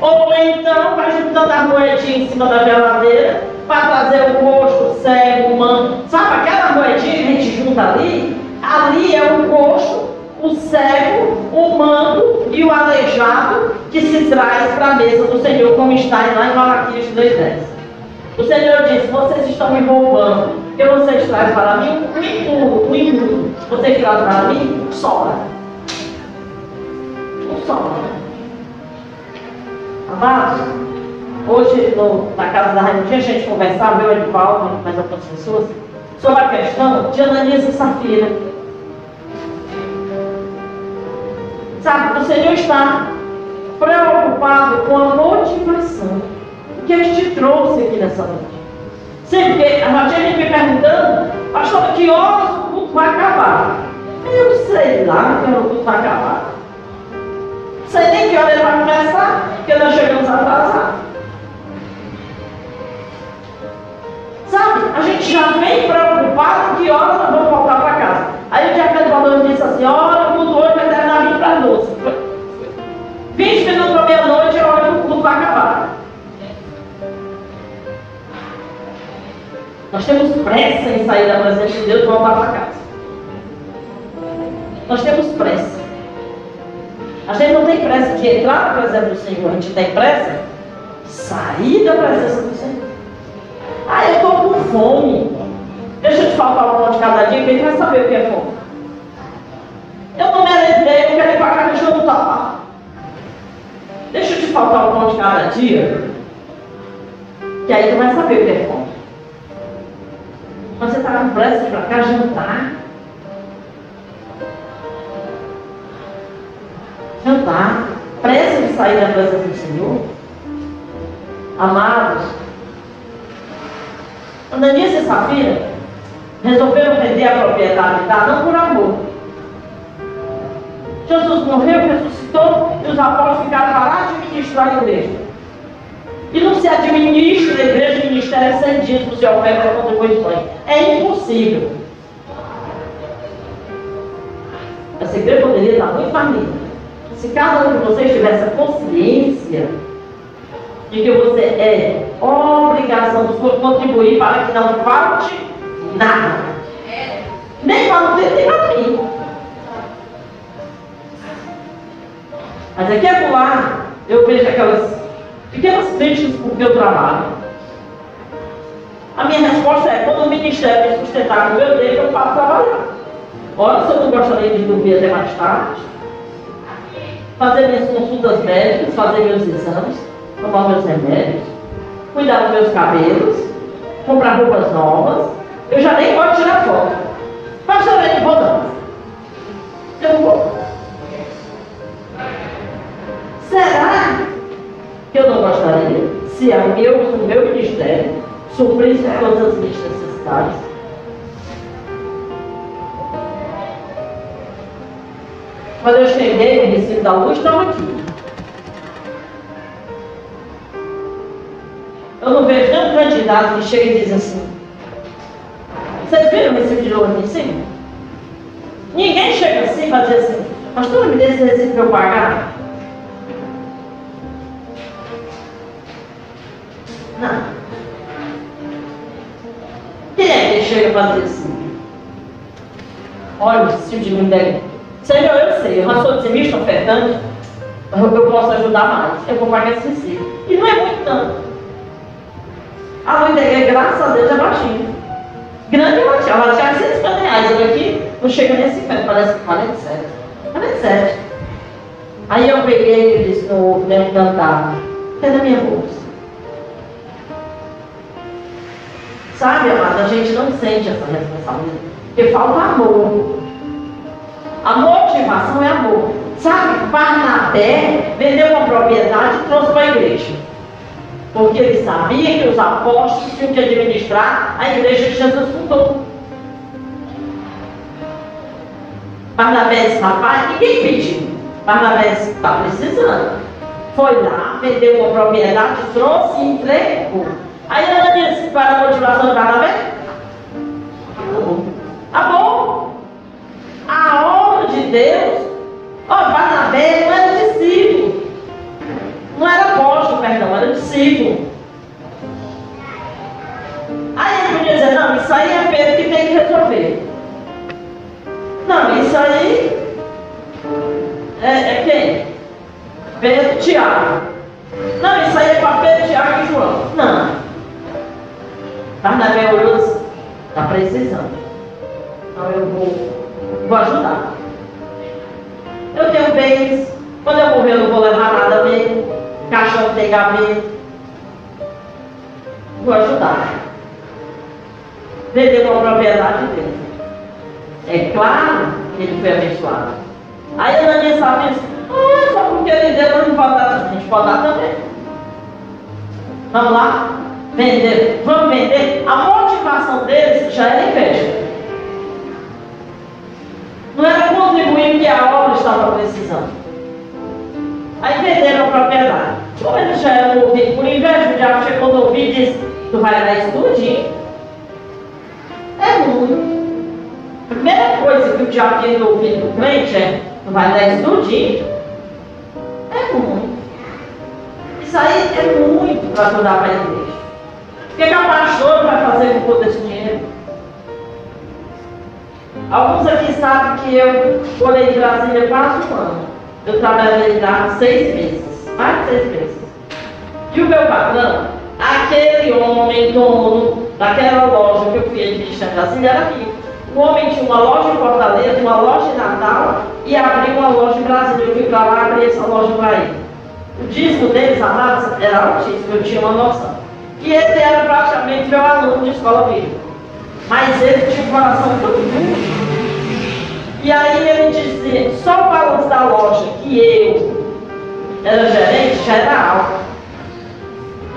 Ou então vai juntando as moedinhas em cima da geladeira para trazer o coxo, o cego, o mano. Sabe aquela moedinha que a gente junta ali? Ali é o coxo o cego, o manco e o aleijado que se traz para a mesa do Senhor, como está lá em Malaquias 2,10. O Senhor disse: Vocês estão me roubando, que vocês trazem para mim um impuro, um imundo. Vocês trazem para mim um sobra. Um sobra. Amados, hoje no, na casa da Rainha, tinha gente conversar, meu Edivaldo, mais algumas pessoas, sobre a questão de Ananias e Safira. Sabe, o Senhor está preocupado com a motivação que Ele te trouxe aqui nessa noite. Sempre que a gente me perguntando, pastor, que horas o culto vai acabar? Eu sei lá que o culto vai acabar. Sei nem que hora ele vai começar, porque nós chegamos atrasados. Sabe, a gente já vem preocupado que horas nós vamos voltar para casa. Aí o dia que falou, disse assim, olha, o culto hoje vai terminar 20 para 12. 20 minutos para meia-noite é hora do culto. Nós temos pressa em sair da presença de Deus e voltar para casa. Nós temos pressa. A gente não tem pressa de entrar na presença do Senhor, a gente tem pressa de sair da presença do Senhor. Ah, eu estou com fome. Deixa eu te faltar um pão de cada dia, quem vai saber o que é fome? Eu não me alegrei, eu quero ir para casa jantar. Deixa eu te faltar um pão de cada dia, que aí tu vai saber o que é fome. Mas você está de ir para cá jantar. Jantar. Pressa de sair da presença do Senhor. Amados, Ananias e Safira resolveram vender a propriedade da não por amor. Jesus morreu, ressuscitou e os apóstolos ficaram lá administrar a igreja. E não se administra a igreja ministério sem dízimos e ofertas e contribuições. É impossível. Essa igreja poderia estar muito família. Se cada um de vocês tivesse a consciência de que você é obrigação de contribuir para que não falte nada. Nem para você nem para mim. Mas aqui é lá, eu vejo aquelas pequenas críticas com que eu trabalho. A minha resposta é, quando o ministério me sustentar o meu tempo, eu passo a trabalhar. Ora, se eu não gostaria de dormir até mais tarde, fazer minhas consultas médicas, fazer meus exames, tomar meus remédios, cuidar dos meus cabelos, comprar roupas novas. Eu já nem gosto de tirar foto. Mas também vou não. Eu não vou. Será que eu não gostaria se a meu, o meu ministério suprisse todas as minhas necessidades? Quando eu cheguei no Recife da Luz, estava aqui. Eu não vejo nenhum candidato que chega e diz assim. Vocês viram o de louro aqui em cima? Ninguém chega assim e dizer assim, pastor, me dê esse recibo para eu pagar. Quem é que chega para dizer assim? Olha, se o dinheiro der. Senhor, eu sei, eu sou dizimista ofertante, eu posso ajudar mais. Eu vou pagar esse recibo. E não é muito tanto. A mãe dele, graças a Deus, é baixinha. Grande é baixinha. Ela tinha 150 reais. Eu aqui não chega nem a 50, parece que 47. 47. Aí eu peguei e disse no da cantar. Cadê a minha bolsa? Sabe, amada, a gente não sente essa responsabilidade. Porque falta amor. A motivação é amor. Sabe, Barnabé vendeu uma propriedade e trouxe para a igreja. Porque ele sabia que os apóstolos tinham que administrar a igreja que Jesus fundou. Barnabé disse, rapaz, ninguém pediu. Barnabé está precisando. Foi lá, vendeu uma propriedade, trouxe e entregou. Aí ela disse para a motivação de Barnabé. Tá bom. A obra de Deus. Ó, Barnabé não era discípulo. Não era apóstolo, perdão, era discípulo. Aí ele podia dizer, não, isso aí é Pedro que tem que resolver. Não, isso aí é, é quem? Pedro Tiago. Não, isso aí é para Pedro, Tiago e João. Não. Barnabé olhou disse, está precisando. Então eu vou, vou ajudar. Eu tenho bens, quando eu morrer eu não vou levar nada mesmo caixão tem gaveta. Vou ajudar. Vender uma propriedade dele. É claro que ele foi abençoado. Aí a Ananias sabe isso. Ah, só porque ele deu, não pode. A gente pode dar também. Vamos lá? Vender. Vamos vender. A motivação deles já era inveja. Não era contribuir porque a obra estava precisando. Aí venderam a propriedade. Como eles já eram ouvidos por inveja, o diabo chegou no ouvido e disse, tu vai dar isso tudinho? É muito. Primeira coisa que o diabo tem no ouvido do crente é, tu vai dar isso tudinho? É muito. Isso aí é muito para ajudar para a igreja. O que, que a pastora vai fazer tem todo esse dinheiro? Alguns aqui sabem que eu morei em Brasília quase um ano. Eu trabalhei lá seis meses, mais de seis meses. E o meu patrão, aquele homem dono daquela loja que eu fui administrar em Brasília, era rico. O homem tinha uma loja em Fortaleza, uma loja em Natal e abriu uma loja em Brasília. Eu fui para lá abrir essa loja para ele. O disco deles, amados, era altíssimo, eu tinha uma noção. E ele era praticamente meu aluno de escola bíblica. Mas ele tinha um coração muito bom. E aí ele dizia, só o balanço da loja que eu era gerente já era alto.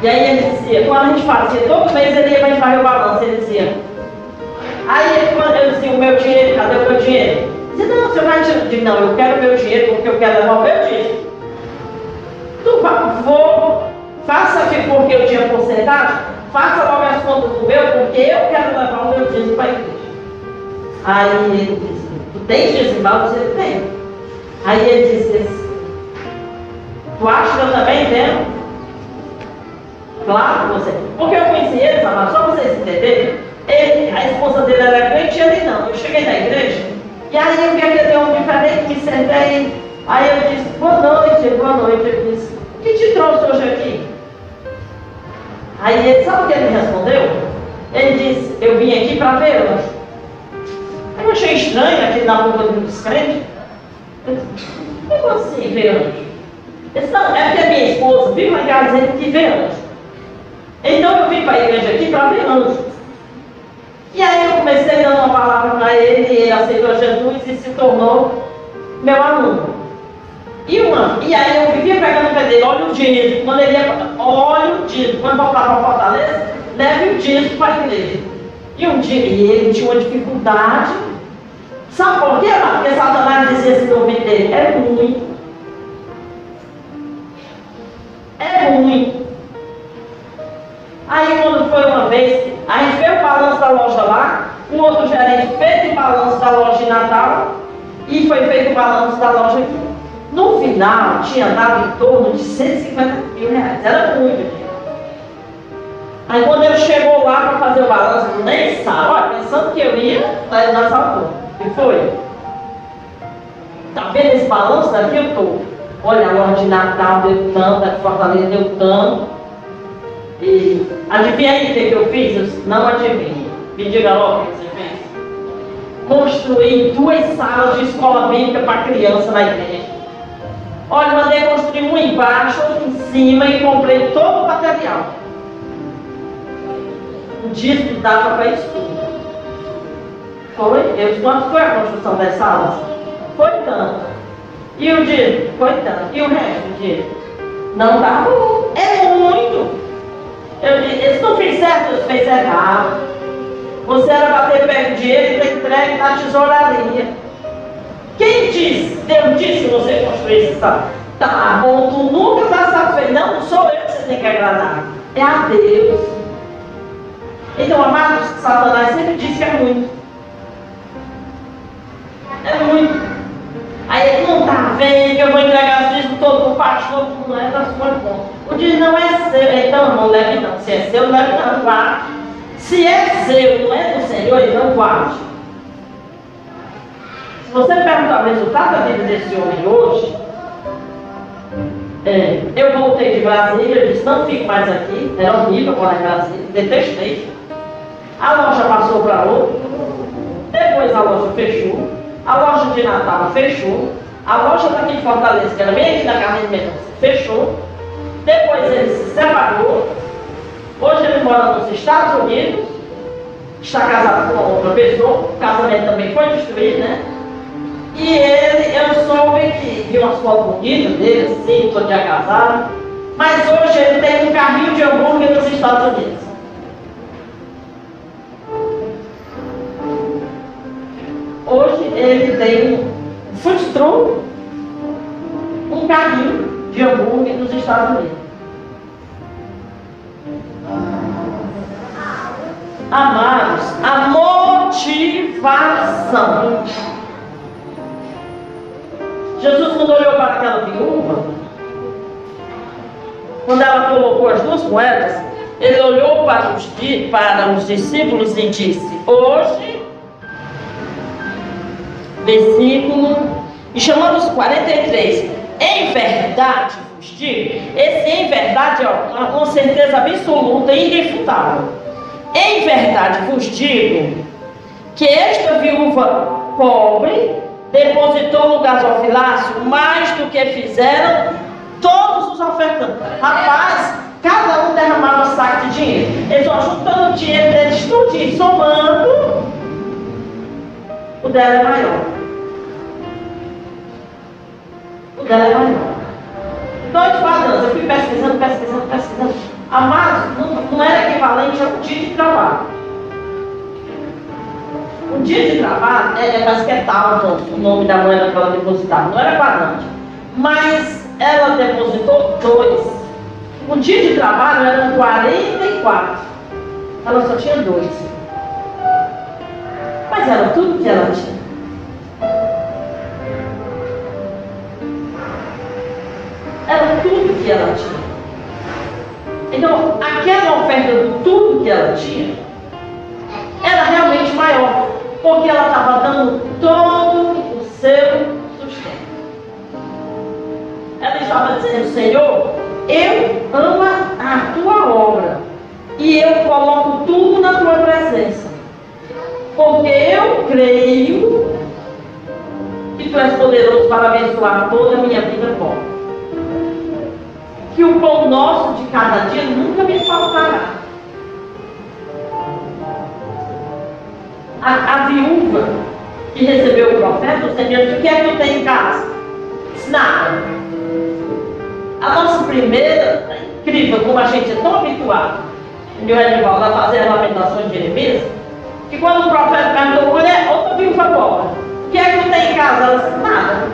E aí ele dizia, quando a gente fazia, todo mês ele ia para o balanço, ele dizia, Aí ele, quando eu dizia, o meu dinheiro, cadê o meu dinheiro? Dizia, não, você vai disse, não, eu quero o meu dinheiro porque eu quero levar o meu dinheiro. Tu vou, faça aqui porque eu tinha porcentagem, faça logo as contas do meu, porque eu quero levar o meu dinheiro para a igreja. Aí ele disse, tu tens dizimado? Você tem. Aí ele disse assim, tu acha que eu também tenho? Claro que você. Porque eu conheci eles, amado, só vocês entenderem. Ele, a esposa dele era crente e ele não. Eu cheguei na igreja e aí eu vi aquele homem diferente, me sentei. Aí eu disse, boa noite, boa noite. Ele disse, o que te trouxe hoje aqui? Aí ele, sabe o que ele me respondeu? Ele disse, eu vim aqui para ver. Aí eu achei estranho aqui na boca do descrente. Como assim ver anjo? Ele disse, não, é porque minha esposa lá em casa dizendo que vê anjo. Então eu vim para a igreja aqui para ver anjo. E aí eu comecei dando uma palavra para ele, e ele aceitou Jesus e se tornou meu aluno. E, uma, e aí eu vivia pegando o pé dele, olha o dízimo, quando ele ia, olha o dízimo, quando voltava para Fortaleza, leve o dízimo para a igreja. E um dia, e ele tinha uma dificuldade. Sabe por quê? Porque Satanás dizia assim ouvido dele, é ruim. É ruim. Aí quando foi uma vez, a gente fez o balanço da loja lá, um outro gerente fez o balanço da loja de Natal e foi feito o balanço da loja aqui. No final, tinha dado em torno de 150 mil reais. Era muito dinheiro. Aí quando ele chegou lá para fazer o balanço, nem sabe, olha, pensando que eu ia, tá indo na salva. E foi. Tá vendo esse balanço daqui? Eu tô. Olha, a loja de Natal deu tanto, a de Fortaleza deu tanto. E adivinha aí o que eu fiz? Não adivinho. Me diga logo o que você fez. Construí duas salas de escola bíblica para criança na igreja. Olha, mandei construir uma embaixo, outra em cima e comprei todo o material. O disco dava para isso tudo. Foi? Eu, quanto foi a construção das salas? Foi tanto. E o disco? Foi tanto. E o resto do disco? Não dá bom. É muito. Eu disse, eles não fez certo, eles fez errado. Você era para ter pego dinheiro e ter entregue na tesouraria. Deus disse você construísse essa. Tá bom, tu nunca está satisfeito. Não, sou eu que você tem que agradar. É a Deus. Então, amados, Satanás sempre disse que é muito. É muito. Aí ele não está vendo que eu vou entregar o dízimo todo o pastor, não é da sua conta. O dízimo não é seu, então não leve não. Se é seu, leve não, guarde. Se é seu, não é do Senhor, então guarde. Se você perguntar o resultado da vida desse homem hoje, é, eu voltei de Brasília, eu disse, não fico mais aqui, era horrível morar em Brasília, detestei. A loja passou para outro, depois a loja fechou. A loja de Natal fechou. A loja daqui de Fortaleza, que era bem aqui na Carmen Mendonça, fechou. Depois ele se separou. Hoje ele mora nos Estados Unidos. Está casado com outra pessoa. O casamento também foi destruído, né? E ele, eu soube que vi umas fotos bonitas dele, assim, todo dia casado. Mas hoje ele tem um carrinho de hambúrguer nos Estados Unidos. Hoje ele tem um food um carrinho de hambúrguer nos Estados Unidos. Amados, a motivação. Jesus, quando olhou para aquela viúva, quando ela colocou as duas moedas, ele olhou para os, para os discípulos e disse: Hoje, versículo, e chamando os 43, em verdade vos digo, esse em verdade é uma certeza absoluta e irrefutável. Em verdade vos digo que esta viúva pobre depositou no gasofilácio mais do que fizeram todos os ofertantes. Rapaz, cada um derramava um saco de dinheiro. Eles vão juntando dinheiro deles tudinho, somando. O dela é maior. O dela é maior. Dois padrões. Eu fui pesquisando, pesquisando, pesquisando. Amados, não, não era equivalente a um dia de trabalho. Um dia de trabalho, é, é que é tal, o nome da moeda que ela depositava. Não era quadrante. Mas ela depositou dois. Um dia de trabalho eram 44. Ela só tinha dois. Mas era tudo que ela tinha. Era tudo que ela tinha. Então, aquela oferta do tudo que ela tinha era realmente maior, porque ela estava dando todo o seu sustento. Ela estava dizendo, Senhor, eu amo a tua obra e eu coloco tudo na tua presença. Porque eu creio que tu és poderoso para abençoar toda a minha vida pobre. Que o pão nosso de cada dia nunca me faltará. A, a viúva que recebeu o profeta, o disse, o que é que tu tem em casa? Nada. A nossa primeira, é incrível como a gente é tão habituado, meu Edivaldo, a fazer a lamentação de Jeremias, que quando o profeta perguntou, mulher, outra viúva pobre, o que é que não tem em casa? Ela disse, nada.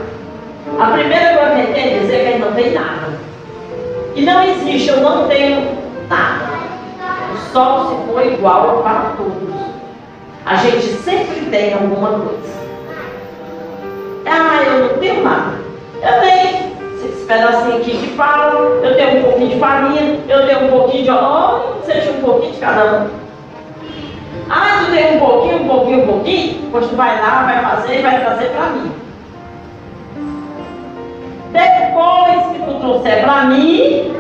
A primeira coisa que tem é dizer que não tem nada. E não existe, eu não tenho nada. O sol se for igual para todos. A gente sempre tem alguma coisa. Ah, eu não tenho nada. Eu tenho esse pedacinho aqui de pau, eu tenho um pouquinho de farinha, eu tenho um pouquinho de óleo, seja um pouquinho de cada um. Ah, tu tem um pouquinho, um pouquinho, um pouquinho, pois tu vai lá, vai fazer e vai trazer para mim. Depois que tu trouxer para mim,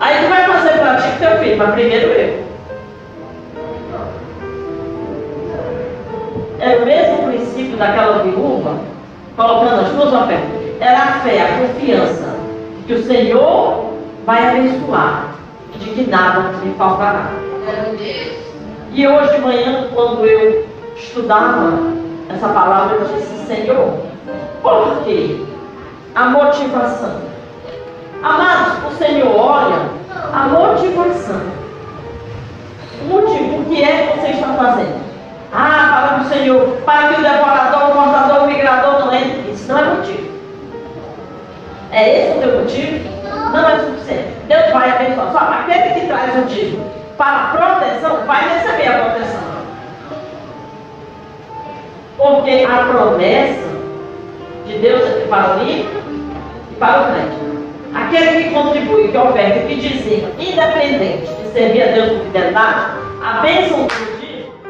aí tu vai fazer para ti com teu filho, mas primeiro eu. É o mesmo princípio daquela viúva, colocando as duas ofertas era a fé, a confiança de que o Senhor vai abençoar e de que nada me faltará. E hoje de manhã, quando eu estudava essa palavra, eu disse, Senhor, por quê? A motivação. Amados, o Senhor olha a motivação. O motivo, o que é que você está fazendo? Ah, fala do Senhor, para que o devorador, o cortador, o migrador não entre. Isso não é motivo. É esse o teu motivo? Não é suficiente. Deus vai abençoar. Só aquele que traz o dízimo para proteção vai receber a proteção. Porque a promessa de Deus é para o ímpio e para o crente. Aquele que contribui, que oferta, que dizia, independente de servir a Deus com fidelidade, a bênção do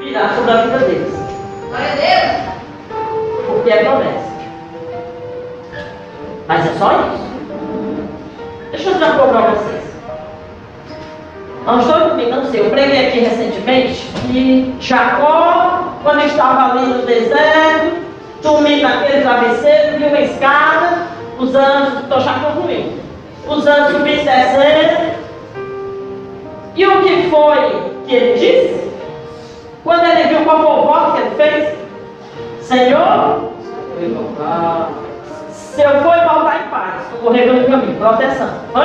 virá sobre a vida deles. Glória a Deus. Porque é promessa. Mas é só isso. Deixa eu dizer uma coisa para vocês. Não estou comigo, não sei. Eu preguei aqui recentemente que Jacó, quando estava ali no deserto, dormindo naquele travesseiro, viu uma escada, os anjos, estou já concluindo, os anjos subindo descendo. E o que foi que ele disse? Quando ele viu qual foi o voto que ele fez? Senhor, se eu for voltar em paz, correr pelo caminho, proteção. Foi?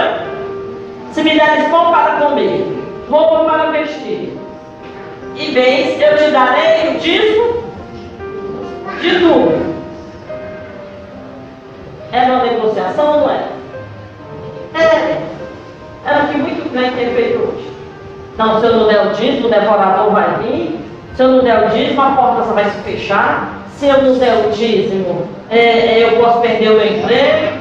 Se me deres pão para comer, roupa para vestir, e bens, eu te darei o dízimo de tudo. É uma negociação ou não é? É. Era o que muito crente tem feito hoje. Não, se eu não der o dízimo, o devorador vai vir. Se eu não der o dízimo, a porta só vai se fechar se eu não der o dízimo, é, é, eu posso perder o meu emprego.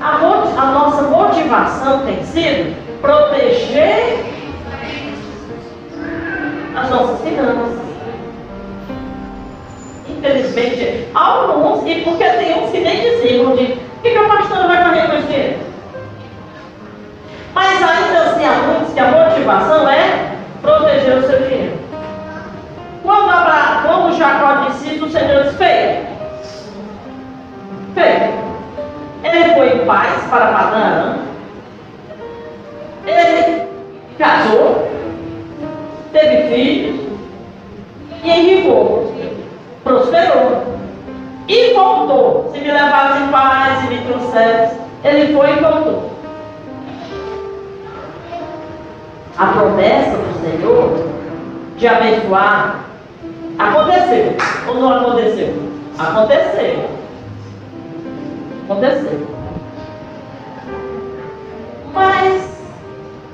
A, a, nossa motivação tem sido proteger as nossas finanças. Infelizmente, alguns, e porque tem uns que nem diziam de o que, que a pastora vai fazer com esse dinheiro? Mas ainda assim há muitos que a motivação é proteger o seu dinheiro. Quando, Abraão, quando Jacó disse isso, o Senhor disse, feito. Feito. Ele foi em paz para Padã. Ele casou, teve filhos e enricou, prosperou. E voltou. Se me levasse em paz e me trouxesse, ele foi e voltou. A promessa do Senhor de abençoar aconteceu ou não aconteceu? Aconteceu. Aconteceu. Mas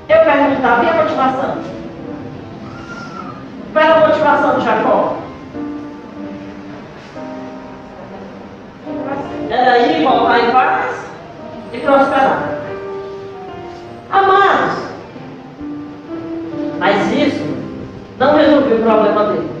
eu perguntava, e a motivação? Qual era a motivação de Jacó? Era ir voltar em paz e prosperar. Amados, mas isso não resolveu o problema dele.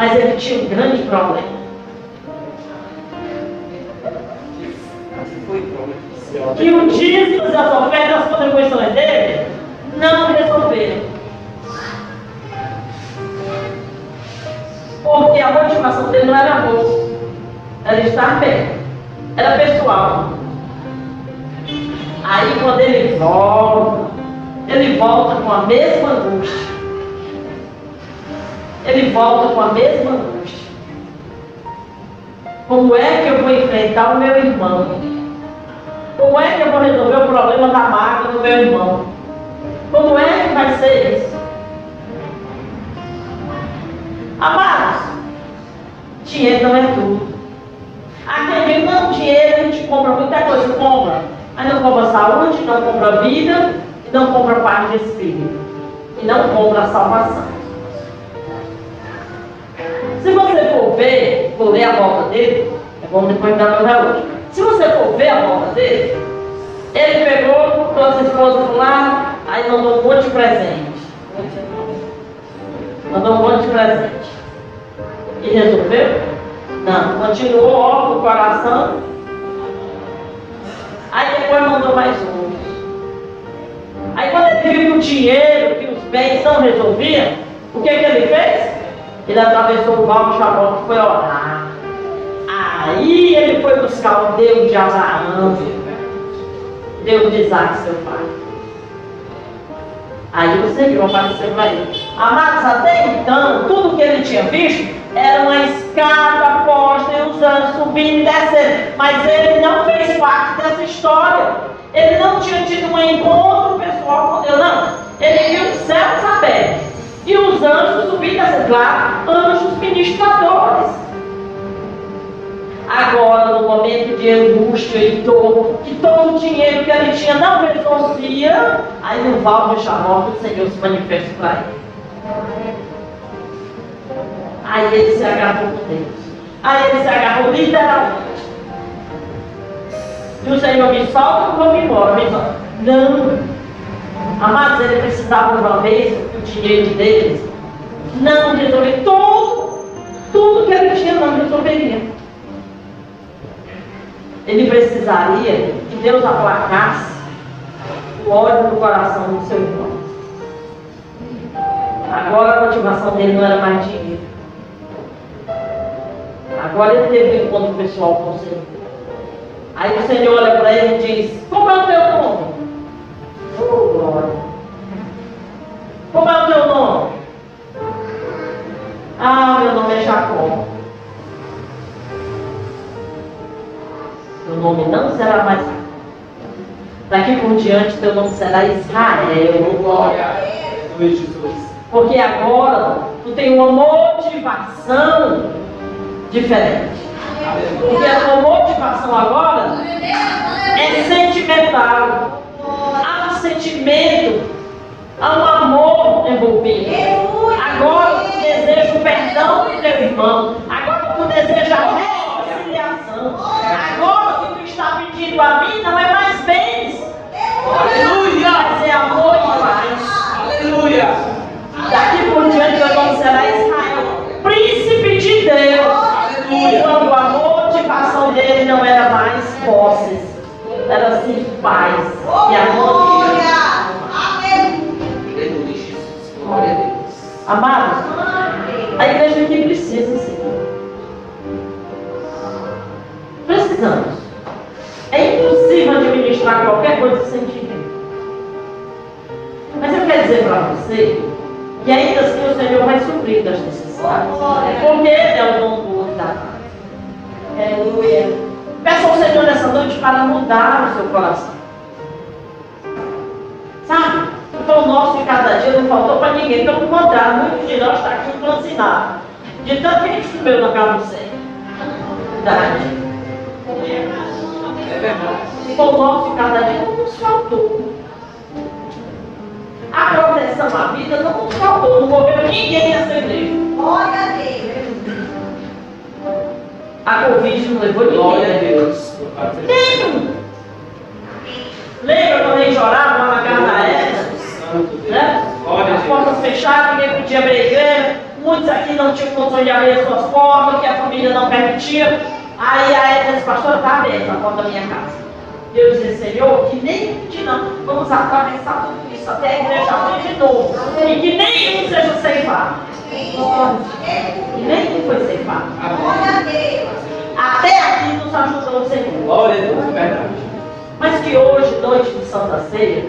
Mas ele tinha um grande problema. Que o dízimo e as ofertas, as contribuições dele não resolveram. Porque a motivação dele não era boa, era estar perto, era pessoal. Aí quando ele volta, ele volta com a mesma angústia. Ele volta com a mesma angústia. Como é que eu vou enfrentar o meu irmão? Como é que eu vou resolver o problema da mágoa do meu irmão? Como é que vai ser isso? Amados, dinheiro não é tudo. Diz, não, dinheiro a gente compra muita coisa, compra. Mas não compra saúde, não compra vida, não compra paz de espírito. E não compra salvação. Se você for ver, for ler a volta dele, é bom depois dar meu relógio. Se você for ver a volta dele, ele pegou, trouxe a esposa para lá, aí mandou um monte de presente. Mandou um monte de presente. E resolveu? Não. Continuou ó no coração. Aí depois mandou mais um. Aí quando ele viu que o dinheiro, que os bens não resolviam, o que, que ele fez? Ele atravessou o val de Jabó e foi orar. Aí ele foi buscar o Deus de Abraão, Deus de Isaac, seu pai. Aí o Senhor apareceu para ele. Amados, até então, tudo que ele tinha visto era uma escada posta e os anjos subindo e descendo. Mas ele não fez parte dessa história. Ele não tinha tido um encontro pessoal com Deus, não. Ele viu os céus abertos e os anjos subindo e descendo. Claro, anjos ministradores. Agora, no momento de angústia e dor, que todo o dinheiro que ele tinha não resolvia, aí no Val de Xamó, o Senhor se manifesta para ele. Aí ele se agarrou com Deus. Aí ele se agarrou literalmente. E o Senhor me solta, vamos embora. Me solta. Não. Amados, ele precisava uma vez do dinheiro deles. Não resolver tudo, tudo que ele tinha não resolveria ele precisaria que Deus aplacasse o ódio do coração do seu irmão. Agora a motivação dele não era mais dinheiro. Agora ele teve um encontro pessoal com o Senhor. Aí o Senhor olha para ele e diz: Como é o teu nome? Glória. Como é o teu nome? Ah, meu nome é Jacó. Teu nome não será mais Daqui por diante, teu nome será Israel. Glória a Jesus. Porque agora tu tem uma motivação diferente. Porque a tua motivação agora é sentimental. Há um sentimento, há um amor ouvindo. Agora tu deseja o perdão do teu irmão. Agora tu deseja a reconciliação. Agora o que tu está pedindo a mim não é mais bens. Aleluia! Mas é amor e paz. Aleluia! Daqui por diante meu nome será Israel, príncipe de Deus. Aleluia! Quando a motivação dele não era mais posses, era sim paz e amor. Aleluia. Glória a Deus. Amados, a igreja aqui precisa sim. Precisamos. É impossível administrar qualquer coisa sem dinheiro. Mas eu quero dizer para você que ainda assim o Senhor vai suprir das necessidades. Porque Ele é o dono da Aleluia. Peça ao Senhor nessa noite para mudar o seu coração. Pão nosso de cada dia não faltou para ninguém. Pelo contrário, muitos de nós estão aqui franzinados. De tanto que a gente comeu na casa do Senhor. Verdade. É verdade. O pão nosso de cada dia não nos faltou. A proteção à vida não nos faltou. Não morreu ninguém nessa igreja. A Covid não levou Glória a ninguém. Deus. Nenhum. Lembra quando a gente orava lá na casa da Deus. Né? A As portas fechadas, ninguém podia abrir a igreja. Muitos aqui não tinham condições de abrir as suas portas, que a família não permitia. Aí a Edna disse, pastor, está aberta a porta da minha casa. Deus disse, Senhor, que nem pedir não. Vamos atravessar tudo isso até a igreja abrir de novo. E que nenhum seja ceifado. E nenhum foi ceifado. Até aqui nos ajudou o Senhor. Glória a Deus. É verdade. Mas que hoje, noite de Santa Ceia,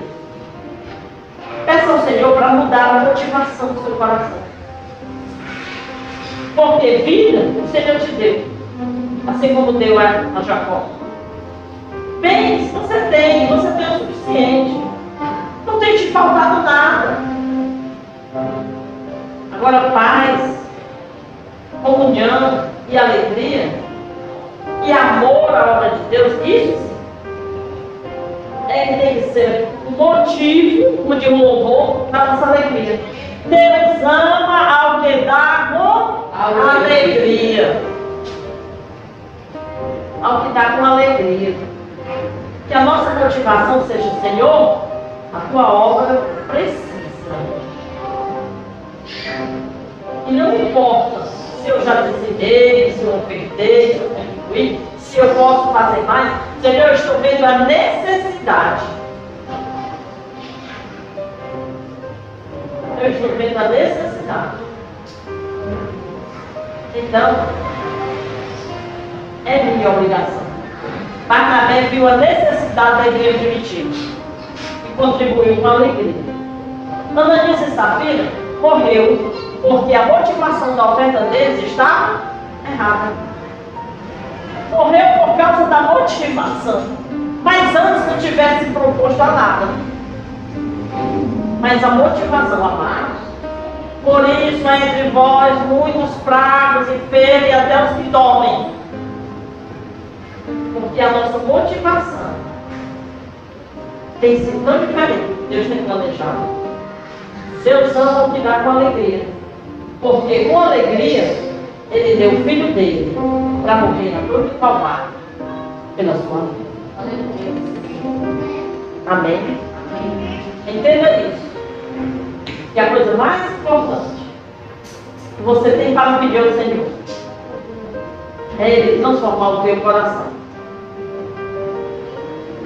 peça ao Senhor para mudar a motivação do seu coração. Porque vida o Senhor te deu, assim como deu a, a Jacó. Bens você tem, você tem o suficiente. Não tem te faltado nada. Agora, paz, comunhão e alegria e amor à obra de Deus, isso é tem que ser motivo, de louvor, para nossa alegria. Deus ama ao que dá com alegria. Ao que dá com alegria. Que a nossa motivação seja, Senhor, a tua obra precisa. E não importa se eu já desenhei, se eu ofertei, se eu contribuí, se eu posso fazer mais. Senhor, eu estou vendo a necessidade. Eu estou vendo a necessidade. Então, é minha obrigação. Barnabé viu a necessidade da igreja primitiva e contribuiu com alegria. Ananias e Safira morreu porque a motivação da oferta deles estava errada. Morreu por causa da motivação. Mas antes não tivesse proposto a nada. Mas a motivação, amados. Por isso há entre vós muitos fracos, enfermos e até os que dormem. Porque a nossa motivação tem sido tão diferente. Deus tem planejado. Deus ama o que dá com alegria. Porque com alegria ele deu o filho dele para morrer na cruz do Calvário pela sua vida. Amém? Entenda isso. Que a coisa mais importante que você tem para pedir ao Senhor é Ele transformar o teu coração.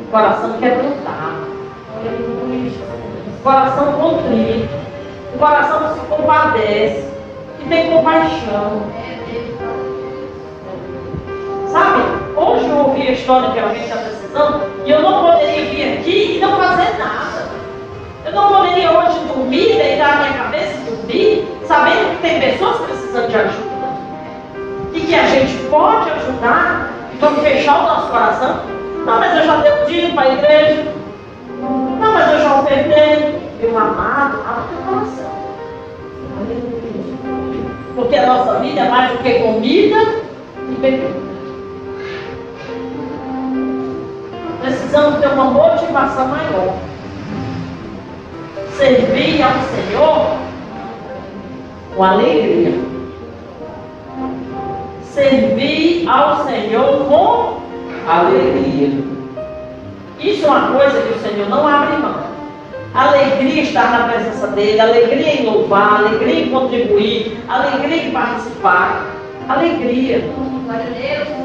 O coração quebrantado. O coração contrito. O coração que se compadece. Que tem compaixão. Sabe? Hoje eu ouvi a história de alguém que está precisando e eu não poderia vir aqui e não fazer nada. Eu não poderia hoje dormir, deitar a minha cabeça e dormir, sabendo que tem pessoas precisando de ajuda. E que a gente pode ajudar e vamos fechar o nosso coração. Não, mas eu já dei um para a igreja. Não, mas eu já ofertei. Meu amado, abre o coração. Porque a nossa vida é mais do que comida e bebida. Precisamos ter uma motivação maior. Servir ao Senhor com alegria. Servir ao Senhor com alegria. Isso é uma coisa que o Senhor não abre mão. Alegria estar na presença dele, alegria em louvar, alegria em contribuir, alegria em participar, alegria. Glória a Deus.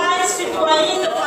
Oh,